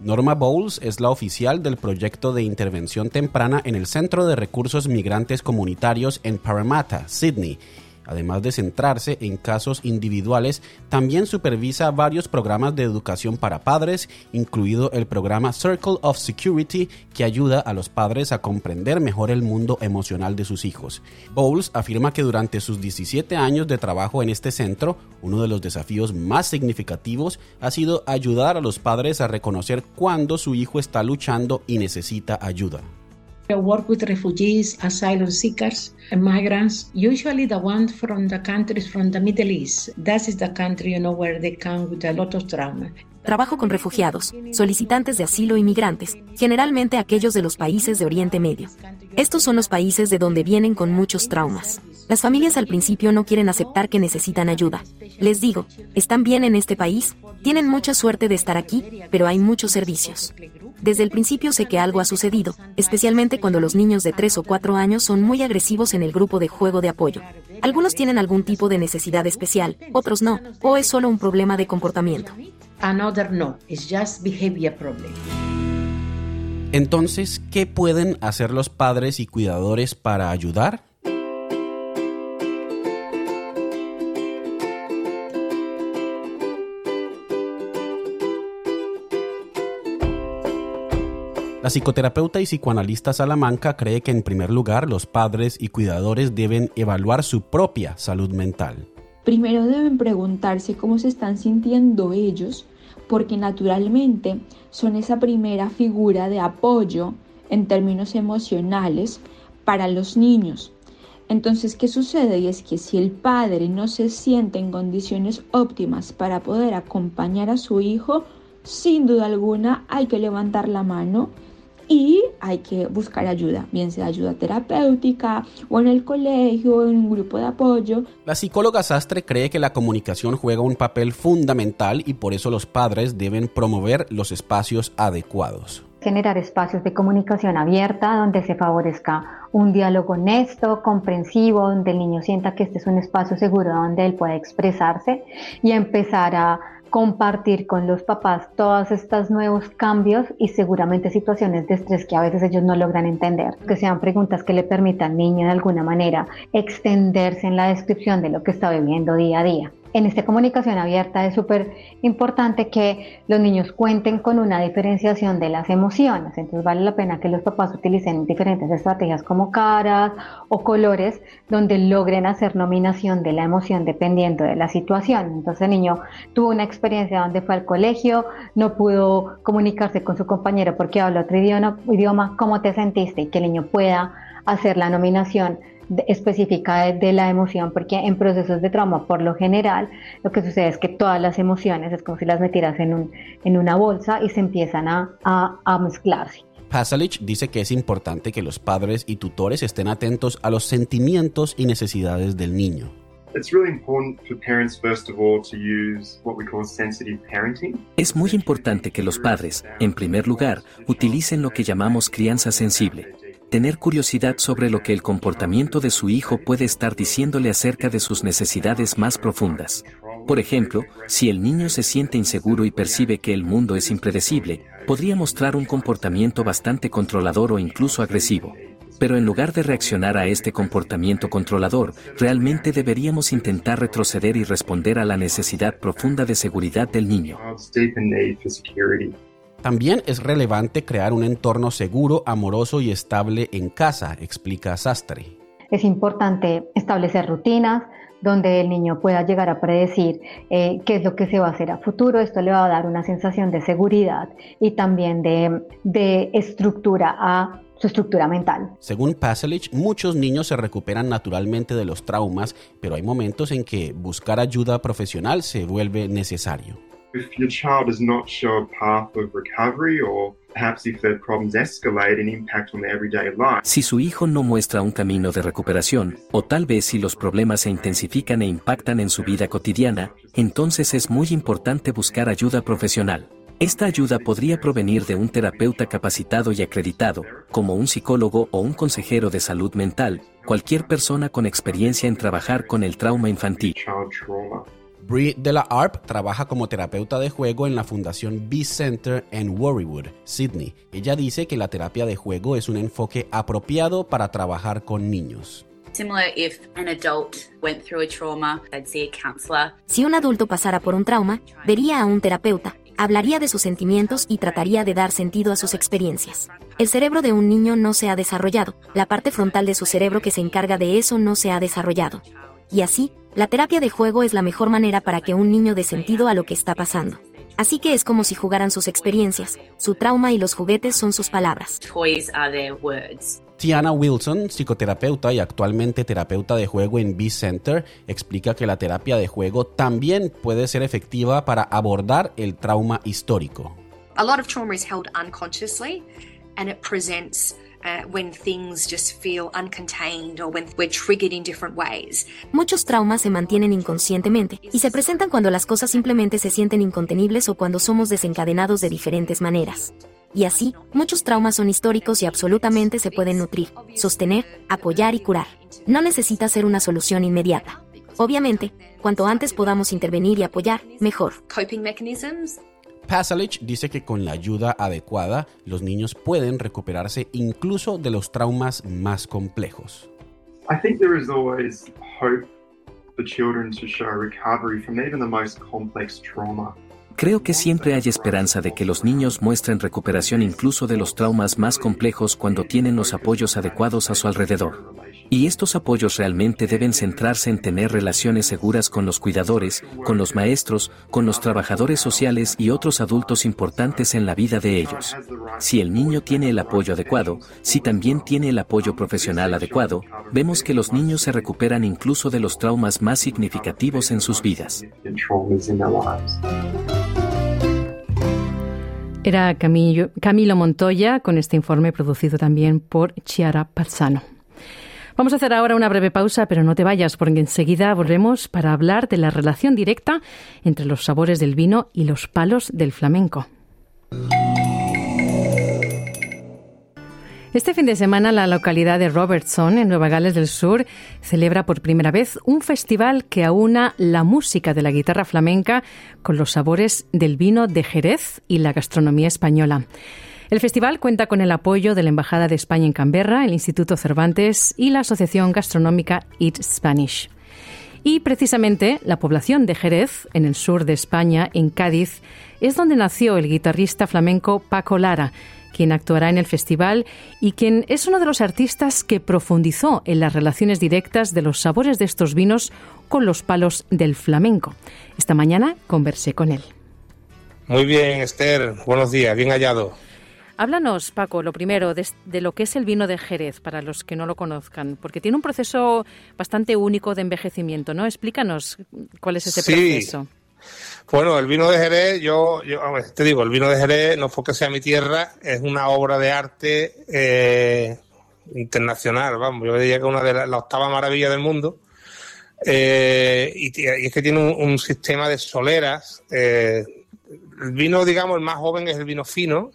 S11: Norma Bowles es la oficial del proyecto de intervención temprana en el Centro de Recursos Migrantes Comunitarios en Parramatta, Sydney, Además de centrarse en casos individuales, también supervisa varios programas de educación para padres, incluido el programa Circle of Security, que ayuda a los padres a comprender mejor el mundo emocional de sus hijos. Bowles afirma que durante sus 17 años de trabajo en este centro, uno de los desafíos más significativos ha sido ayudar a los padres a reconocer cuándo su hijo está luchando y necesita ayuda.
S16: I work with refugees, asylum seekers, and migrants, usually the ones from the countries from the Middle East. That is the country, you know, where they come with a lot of trauma.
S17: Trabajo con refugiados, solicitantes de asilo y migrantes, generalmente aquellos de los países de Oriente Medio. Estos son los países de donde vienen con muchos traumas. Las familias al principio no quieren aceptar que necesitan ayuda. Les digo, ¿están bien en este país? Tienen mucha suerte de estar aquí, pero hay muchos servicios. Desde el principio sé que algo ha sucedido, especialmente cuando los niños de 3 o 4 años son muy agresivos en el grupo de juego de apoyo. Algunos tienen algún tipo de necesidad especial, otros no, o es solo un problema de comportamiento.
S11: Entonces, ¿qué pueden hacer los padres y cuidadores para ayudar? La psicoterapeuta y psicoanalista Salamanca cree que en primer lugar los padres y cuidadores deben evaluar su propia salud mental.
S14: Primero deben preguntarse cómo se están sintiendo ellos, porque naturalmente son esa primera figura de apoyo en términos emocionales para los niños. Entonces, ¿qué sucede? Y es que si el padre no se siente en condiciones óptimas para poder acompañar a su hijo, sin duda alguna hay que levantar la mano y hay que buscar ayuda, bien sea ayuda terapéutica o en el colegio o en un grupo de apoyo.
S11: La psicóloga Sastre cree que la comunicación juega un papel fundamental y por eso los padres deben promover los espacios adecuados
S15: generar espacios de comunicación abierta donde se favorezca un diálogo honesto, comprensivo, donde el niño sienta que este es un espacio seguro donde él puede expresarse y empezar a compartir con los papás todos estos nuevos cambios y seguramente situaciones de estrés que a veces ellos no logran entender. Que sean preguntas que le permitan al niño de alguna manera extenderse en la descripción de lo que está viviendo día a día en esta comunicación abierta es súper importante que los niños cuenten con una diferenciación de las emociones. Entonces vale la pena que los papás utilicen diferentes estrategias como caras o colores donde logren hacer nominación de la emoción dependiendo de la situación. Entonces el niño tuvo una experiencia donde fue al colegio, no pudo comunicarse con su compañero porque habla otro idioma, idioma ¿cómo te sentiste? Y que el niño pueda hacer la nominación específica de, la emoción, porque en procesos de trauma, por lo general, lo que sucede es que todas las emociones es como si las metieras en, un, en una bolsa y se empiezan a, a, mezclarse.
S11: Pasalich dice que es importante que los padres y tutores estén atentos a los sentimientos y necesidades del niño.
S13: Es muy importante que los padres, en primer lugar, utilicen lo que llamamos crianza sensible tener curiosidad sobre lo que el comportamiento de su hijo puede estar diciéndole acerca de sus necesidades más profundas. Por ejemplo, si el niño se siente inseguro y percibe que el mundo es impredecible, podría mostrar un comportamiento bastante controlador o incluso agresivo. Pero en lugar de reaccionar a este comportamiento controlador, realmente deberíamos intentar retroceder y responder a la necesidad profunda de seguridad del niño.
S11: También es relevante crear un entorno seguro, amoroso y estable en casa, explica Sastre.
S15: Es importante establecer rutinas donde el niño pueda llegar a predecir eh, qué es lo que se va a hacer a futuro. Esto le va a dar una sensación de seguridad y también de, de estructura a su estructura mental.
S11: Según Paselich, muchos niños se recuperan naturalmente de los traumas, pero hay momentos en que buscar ayuda profesional se vuelve necesario.
S13: Si su hijo no muestra un camino de recuperación, o tal vez si los problemas se intensifican e impactan en su vida cotidiana, entonces es muy importante buscar ayuda profesional. Esta ayuda podría provenir de un terapeuta capacitado y acreditado, como un psicólogo o un consejero de salud mental, cualquier persona con experiencia en trabajar con el trauma infantil.
S11: Brie de la Arp trabaja como terapeuta de juego en la Fundación B Center en Warrywood, Sydney. Ella dice que la terapia de juego es un enfoque apropiado para trabajar con niños.
S17: Si un adulto pasara por un trauma, vería a un terapeuta, hablaría de sus sentimientos y trataría de dar sentido a sus experiencias. El cerebro de un niño no se ha desarrollado, la parte frontal de su cerebro que se encarga de eso no se ha desarrollado. Y así, la terapia de juego es la mejor manera para que un niño dé sentido a lo que está pasando. Así que es como si jugaran sus experiencias, su trauma y los juguetes son sus palabras.
S11: Tiana Wilson, psicoterapeuta y actualmente terapeuta de juego en B Center, explica que la terapia de juego también puede ser efectiva para abordar el trauma histórico.
S18: A lot of trauma is held unconsciously and it presents
S17: Muchos traumas se mantienen inconscientemente y se presentan cuando las cosas simplemente se sienten incontenibles o cuando somos desencadenados de diferentes maneras. Y así, muchos traumas son históricos y absolutamente se pueden nutrir, sostener, apoyar y curar. No necesita ser una solución inmediata. Obviamente, cuanto antes podamos intervenir y apoyar, mejor.
S11: Pasalich dice que con la ayuda adecuada, los niños pueden recuperarse incluso de los traumas más complejos.
S12: I think there is always hope for children to show recovery from even the most complex trauma.
S13: Creo que siempre hay esperanza de que los niños muestren recuperación incluso de los traumas más complejos cuando tienen los apoyos adecuados a su alrededor. Y estos apoyos realmente deben centrarse en tener relaciones seguras con los cuidadores, con los maestros, con los trabajadores sociales y otros adultos importantes en la vida de ellos. Si el niño tiene el apoyo adecuado, si también tiene el apoyo profesional adecuado, vemos que los niños se recuperan incluso de los traumas más significativos en sus vidas.
S1: Era Camilo, Montoya con este informe producido también por Chiara Parzano. Vamos a hacer ahora una breve pausa, pero no te vayas, porque enseguida volvemos para hablar de la relación directa entre los sabores del vino y los palos del flamenco. Este fin de semana la localidad de Robertson, en Nueva Gales del Sur, celebra por primera vez un festival que aúna la música de la guitarra flamenca con los sabores del vino de Jerez y la gastronomía española. El festival cuenta con el apoyo de la Embajada de España en Canberra, el Instituto Cervantes y la Asociación Gastronómica Eat Spanish. Y precisamente la población de Jerez, en el sur de España, en Cádiz, es donde nació el guitarrista flamenco Paco Lara, quien actuará en el festival y quien es uno de los artistas que profundizó en las relaciones directas de los sabores de estos vinos con los palos del flamenco. Esta mañana conversé con él.
S19: Muy bien, Esther. Buenos días. Bien hallado.
S1: Háblanos, Paco, lo primero, de, lo que es el vino de Jerez, para los que no lo conozcan, porque tiene un proceso bastante único de envejecimiento, ¿no? Explícanos cuál es ese proceso.
S19: Bueno, el vino de Jerez, yo, yo te digo, el vino de Jerez no es porque sea mi tierra, es una obra de arte eh, internacional, vamos, yo diría que es una de las la octava maravilla del mundo. Eh, y, es que tiene un, sistema de soleras. Eh, el vino, digamos, el más joven es el vino fino,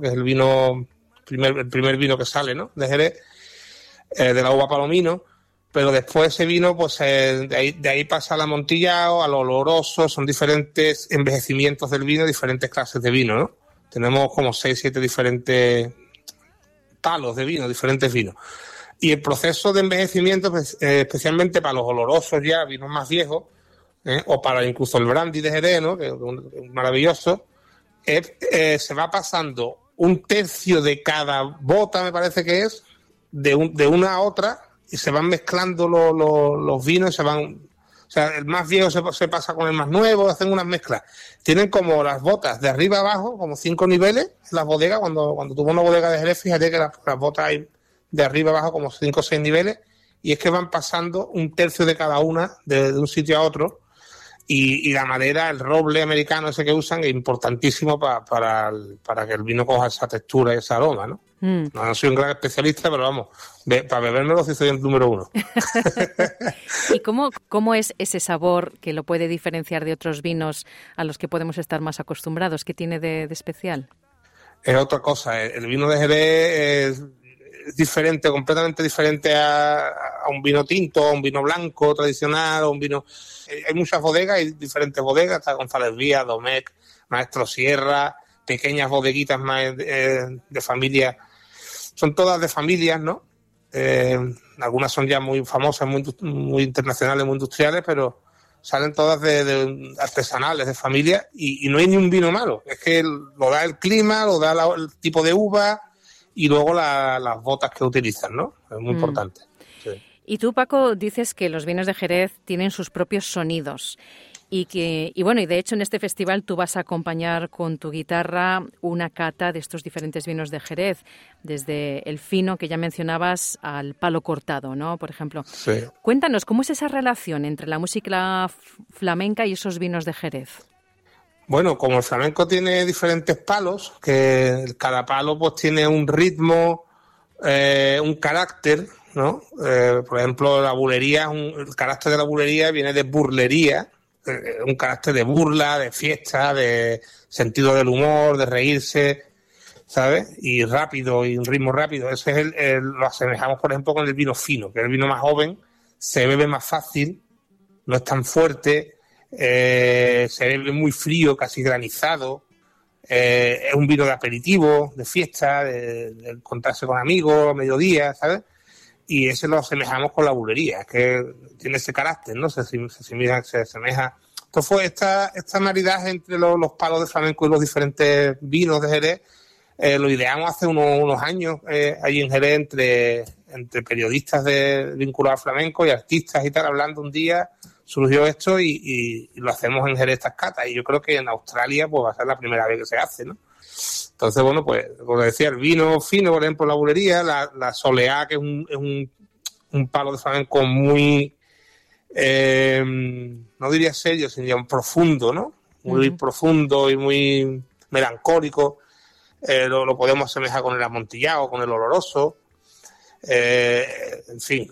S19: que es el vino, primer, el primer vino que sale ¿no? de Jerez, eh, de la uva palomino, pero después ese vino, pues eh, de, ahí, de ahí pasa al amontillado, al oloroso, son diferentes envejecimientos del vino, diferentes clases de vino, ¿no? Tenemos como seis, siete diferentes palos de vino, diferentes vinos. Y el proceso de envejecimiento, pues, eh, especialmente para los olorosos ya, vinos más viejos, o para incluso el brandy de Jerez, ¿no? que es maravilloso, eh, se va pasando un tercio de cada bota, me parece que es, de, de una a otra, y se van mezclando los vinos, se van. O sea, el más viejo se, pasa con el más nuevo, hacen unas mezclas. Tienen como las botas de arriba abajo, como cinco niveles, las bodegas. Cuando, cuando tuvo una bodega de Jerez, fíjate que las, botas hay de arriba abajo como cinco o seis niveles, y es que van pasando un tercio de cada una de un sitio a otro y, la madera, el roble americano ese que usan, es importantísimo para, para que el vino coja esa textura y ese aroma, ¿no? Mm. No, soy un gran especialista, pero vamos, para bebérmelo sí soy el número uno.
S1: ¿Y cómo, cómo es ese sabor que lo puede diferenciar de otros vinos a los que podemos estar más acostumbrados? ¿Qué tiene de, de especial?
S19: Es otra cosa. El vino de Jerez es diferente, completamente diferente a, un vino tinto, a un vino blanco tradicional, a un vino... Eh, hay muchas bodegas, hay diferentes bodegas, González Vía, Domecq, Maestro Sierra, pequeñas bodeguitas más eh, de familia, son todas de familias, ¿no? Eh, algunas son ya muy famosas, muy, muy internacionales, muy industriales, pero salen todas de, artesanales, de familia, y, no hay ni un vino malo. Es que lo da el clima, lo da el tipo de uva, y luego las botas que utilizan, ¿no? Es muy mm. importante.
S1: Y tú, Paco, dices que los vinos de Jerez tienen sus propios sonidos. Y que, y bueno, y de hecho en este festival tú vas a acompañar con tu guitarra una cata de estos diferentes vinos de Jerez, desde el fino que ya mencionabas al palo cortado, ¿no? Por ejemplo. Sí. Cuéntanos, ¿cómo es esa relación entre la música flamenca y esos vinos de Jerez?
S19: Bueno, como el flamenco tiene diferentes palos, que cada palo pues tiene un ritmo, eh, un carácter, ¿no? Eh, por ejemplo, la bulería, el carácter de la bulería viene de burlería, eh, un carácter de burla, de fiesta, de sentido del humor, de reírse, ¿sabes? Y rápido, y un ritmo rápido. Ese es el, lo asemejamos, por ejemplo, con el vino fino, que es el vino más joven, se bebe más fácil, no es tan fuerte, eh, se bebe muy frío, casi granizado. Eh, es un vino de aperitivo, de fiesta, de, encontrarse con amigos a mediodía, ¿sabes? Y ese lo asemejamos con la bulería, que tiene ese carácter, ¿no? Se, se, se, se asemeja Entonces fue esta, esta maridaje entre los, los, palos de flamenco y los diferentes vinos de Jerez, eh, lo ideamos hace unos, unos años eh, allí en Jerez entre, entre periodistas de, vinculados al flamenco y artistas y tal, hablando un día, surgió esto y, y, lo hacemos en Jerez estas catas. Y yo creo que en Australia pues va a ser la primera vez que se hace, ¿no? Entonces, bueno, pues, como decía, el vino fino, por ejemplo, la bulería, la, la soleá, que es un, es un, un palo de flamenco muy, eh, no diría serio, sino profundo, ¿no? Muy profundo y muy melancólico. Eh, lo, podemos asemejar con el amontillado, con el oloroso. Eh, en fin,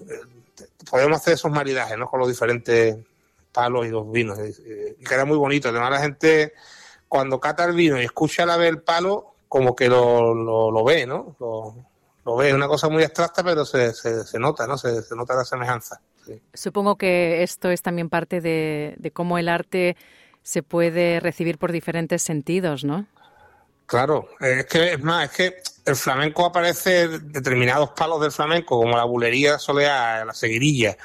S19: podemos hacer esos maridajes, ¿no? Con los diferentes palos y los vinos. Y queda muy bonito. Además, la gente, cuando cata el vino y escucha la vez el palo, como que lo, lo, ve, ¿no? Lo, ve. Es una cosa muy abstracta, pero se, se, nota, ¿no? Se, se nota la semejanza.
S1: Supongo que esto es también parte de, cómo el arte se puede recibir por diferentes sentidos, ¿no?
S19: Claro, es que es más, es que el flamenco aparece determinados palos del flamenco, como la bulería soleá, la seguirilla.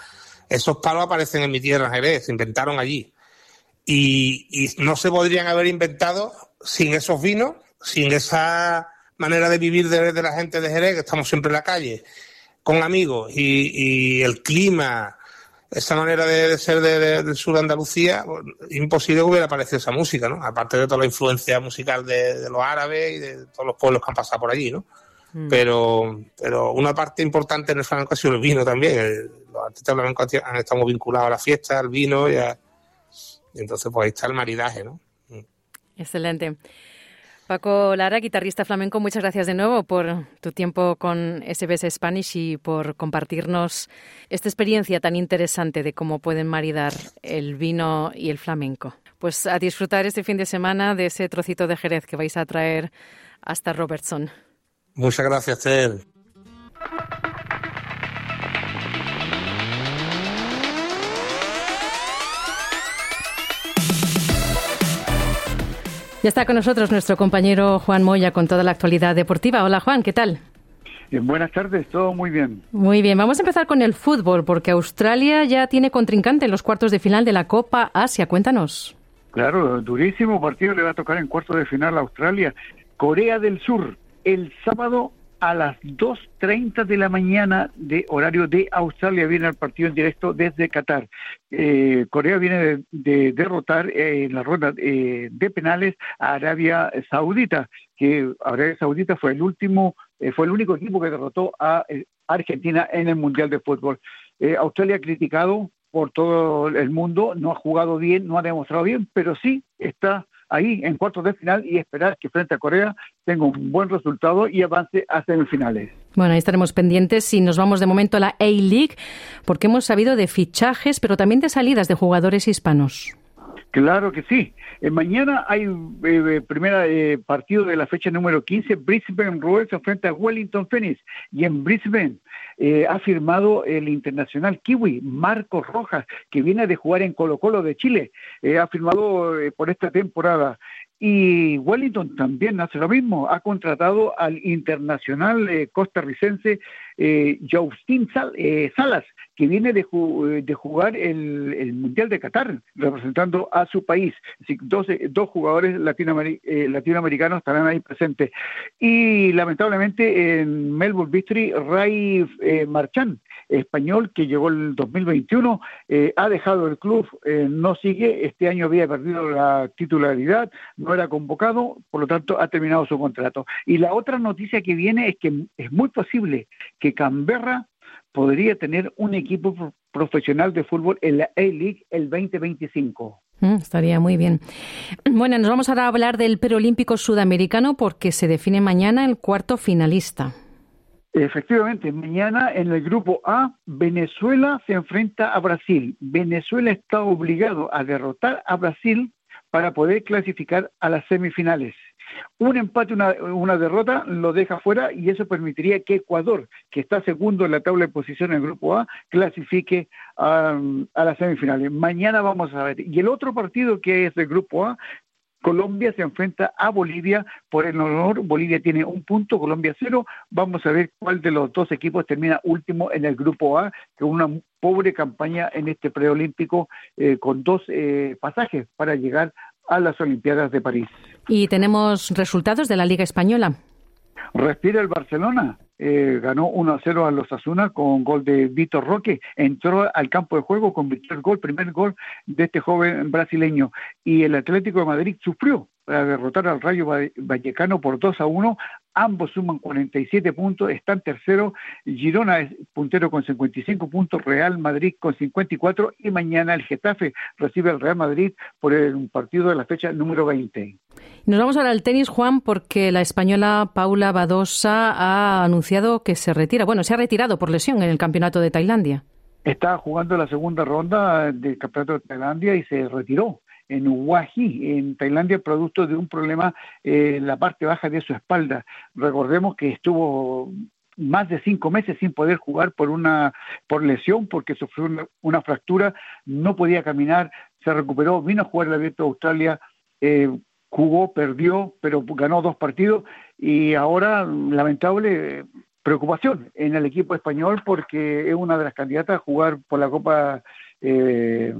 S19: Esos palos aparecen en mi tierra Jerez, se inventaron allí. Y, y no se podrían haber inventado sin esos vinos, sin esa manera de vivir de, de la gente de Jerez, que estamos siempre en la calle, con amigos y, el clima, esa manera de, ser del sur de Andalucía, pues, imposible que hubiera aparecido esa música, ¿no? Aparte de toda la influencia musical de, los árabes y de todos los pueblos que han pasado por allí, ¿no? Mm. Pero, pero una parte importante en el flamenco ha sido el vino también. Los artistas flamencos han estado vinculados a la fiesta, al vino y, y entonces pues ahí está el maridaje, ¿no?
S1: Excelente. Paco Lara, guitarrista flamenco, muchas gracias de nuevo por tu tiempo con SBS Spanish y por compartirnos esta experiencia tan interesante de cómo pueden maridar el vino y el flamenco. Pues a disfrutar este fin de semana de ese trocito de Jerez que vais a traer hasta Robertson.
S19: Muchas gracias, Ted.
S1: Ya está con nosotros nuestro compañero Juan Moya con toda la actualidad deportiva. Hola Juan, ¿qué tal?
S20: Eh, buenas tardes, todo muy bien.
S1: Muy bien, vamos a empezar con el fútbol, porque Australia ya tiene contrincante en los cuartos de final de la Copa Asia. Cuéntanos.
S20: Claro, durísimo partido le va a tocar en cuartos de final a Australia. Corea del Sur, el sábado a las 2.30 de la mañana de horario de Australia viene el partido en directo desde Qatar. Eh, Corea viene de, derrotar eh, en la ronda eh, de penales a Arabia Saudita, que Arabia Saudita fue el último, fue el único equipo que derrotó a Argentina en el Mundial de Fútbol. Australia ha criticado por todo el mundo, no ha jugado bien, no ha demostrado bien, pero sí está ahí en cuartos de final y esperar que frente a Corea tenga un buen resultado y avance a semifinales.
S1: Bueno, ahí estaremos pendientes y nos vamos de momento a la A-League porque hemos sabido de fichajes, pero también de salidas de jugadores hispanos.
S20: Claro que sí. Eh, mañana hay eh, primer eh, partido de la fecha número 15. Brisbane Royals se enfrenta a Wellington Phoenix. Y en Brisbane eh, ha firmado el internacional kiwi Marcos Rojas, que viene de jugar en Colo Colo de Chile. ha firmado por esta temporada. Y Wellington también hace lo mismo, ha contratado al internacional eh, costarricense eh, Justin eh, Salas, que viene de, eh, de jugar el, Mundial de Qatar, representando a su país. Dos, dos jugadores latinoamericanos estarán ahí presentes. Y lamentablemente en Melbourne Victory, Ray Marchand, español que llegó el 2021, eh, ha dejado el club, eh, no sigue, este año había perdido la titularidad, no era convocado, por lo tanto ha terminado su contrato. Y la otra noticia que viene es que es muy posible que Canberra podría tener un equipo profesional de fútbol en la A-League el 2025.
S1: Mm, estaría muy bien. Bueno, nos vamos ahora a hablar del perolímpico sudamericano porque se define mañana el cuarto finalista.
S20: Efectivamente, mañana en el grupo A, Venezuela se enfrenta a Brasil. Venezuela está obligado a derrotar a Brasil para poder clasificar a las semifinales. Un empate, una, derrota lo deja fuera y eso permitiría que Ecuador, que está segundo en la tabla de posición en el grupo A, clasifique a, a las semifinales. Mañana vamos a ver. Y el otro partido que es del grupo A Colombia se enfrenta a Bolivia por el honor. Bolivia tiene un punto, Colombia cero. Vamos a ver cuál de los dos equipos termina último en el grupo A, que una pobre campaña en este preolímpico eh, con dos eh, pasajes para llegar a las Olimpiadas de París.
S1: ¿Y tenemos resultados de la Liga Española?
S20: Respira el Barcelona. Eh, ganó 1 a 0 a los Asuna con gol de Vitor Roque. Entró al campo de juego, convirtió el gol, primer gol de este joven brasileño. Y el Atlético de Madrid sufrió para derrotar al Rayo Vallecano por 2 a 1. Ambos suman 47 puntos, están tercero. Girona es puntero con 55 puntos, Real Madrid con 54 y mañana el Getafe recibe al Real Madrid por un partido de la fecha número 20.
S1: Nos vamos ahora al tenis, Juan, porque la española Paula Badosa ha anunciado que se retira. Bueno, se ha retirado por lesión en el campeonato de Tailandia.
S20: Está jugando la segunda ronda del campeonato de Tailandia y se retiró en Huaji, en Tailandia, producto de un problema en la parte baja de su espalda. Recordemos que estuvo más de cinco meses sin poder jugar por una por lesión porque sufrió una, fractura, no podía caminar, se recuperó, vino a jugar el Abierto de Australia, eh, jugó, perdió, pero ganó dos partidos y ahora lamentable preocupación en el equipo español porque es una de las candidatas a jugar por la Copa eh,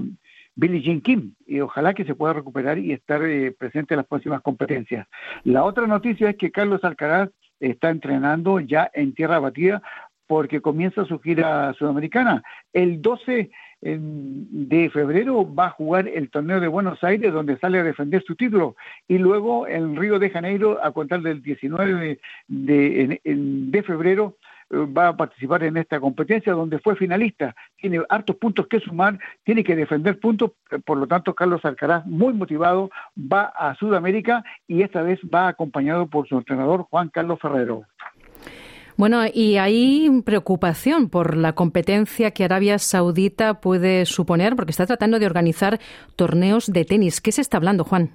S20: Billie Jean Kim y ojalá que se pueda recuperar y estar eh, presente en las próximas competencias. La otra noticia es que Carlos Alcaraz está entrenando ya en tierra batida porque comienza su gira sudamericana. El 12 de febrero va a jugar el torneo de Buenos Aires donde sale a defender su título y luego en Río de Janeiro a contar del 19 de, de febrero va a participar en esta competencia donde fue finalista. Tiene hartos puntos que sumar, tiene que defender puntos, por lo tanto Carlos Alcaraz, muy motivado, va a Sudamérica y esta vez va acompañado por su entrenador Juan Carlos Ferrero.
S1: Bueno, y hay preocupación por la competencia que Arabia Saudita puede suponer, porque está tratando de organizar torneos de tenis. ¿Qué se está hablando, Juan?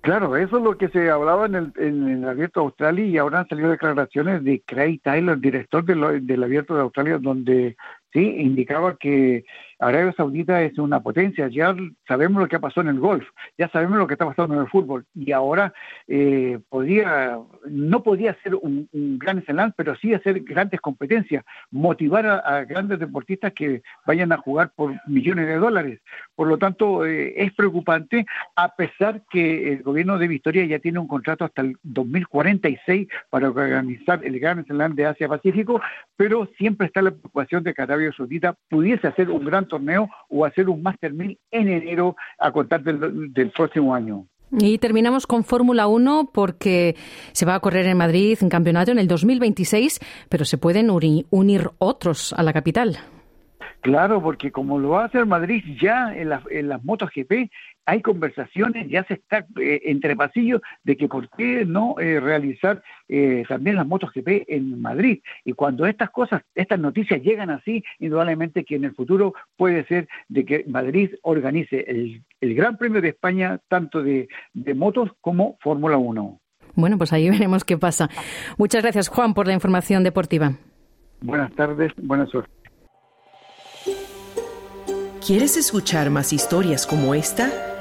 S20: Claro, eso es lo que se hablaba en el, en el Abierto de Australia y ahora han salido declaraciones de Craig Tyler, director del Abierto de Australia, donde sí indicaba que Arabia Saudita es una potencia, ya sabemos lo que pasado en el golf, ya sabemos lo que está pasando en el fútbol, y ahora eh, podía, no podía ser un, gran escenario, pero sí hacer grandes competencias, motivar a, grandes deportistas que vayan a jugar por millones de dólares. Por lo tanto, eh, es preocupante, a pesar que el gobierno de Victoria ya tiene un contrato hasta el 2046 para organizar el Gran Slam de Asia-Pacífico, pero siempre está la preocupación de que Arabia Saudita pudiese hacer un gran torneo o hacer un Master 1000 en enero a contar del, del próximo año.
S1: Y terminamos con Fórmula 1 porque se va a correr en Madrid un campeonato en el 2026, pero se pueden unir otros a la capital.
S20: Claro, porque como lo va a hacer Madrid ya en, la, en las motos GP, hay conversaciones, ya se está eh, entre pasillos de que por qué no eh, realizar eh, también las motos GP en Madrid. Y cuando estas cosas, estas noticias llegan así, indudablemente que en el futuro puede ser de que Madrid organice el, Gran Premio de España, tanto de, de motos como Fórmula 1.
S1: Bueno, pues ahí veremos qué pasa. Muchas gracias, Juan, por la información deportiva.
S20: Buenas tardes, buenas suerte.
S10: ¿Quieres escuchar más historias como esta?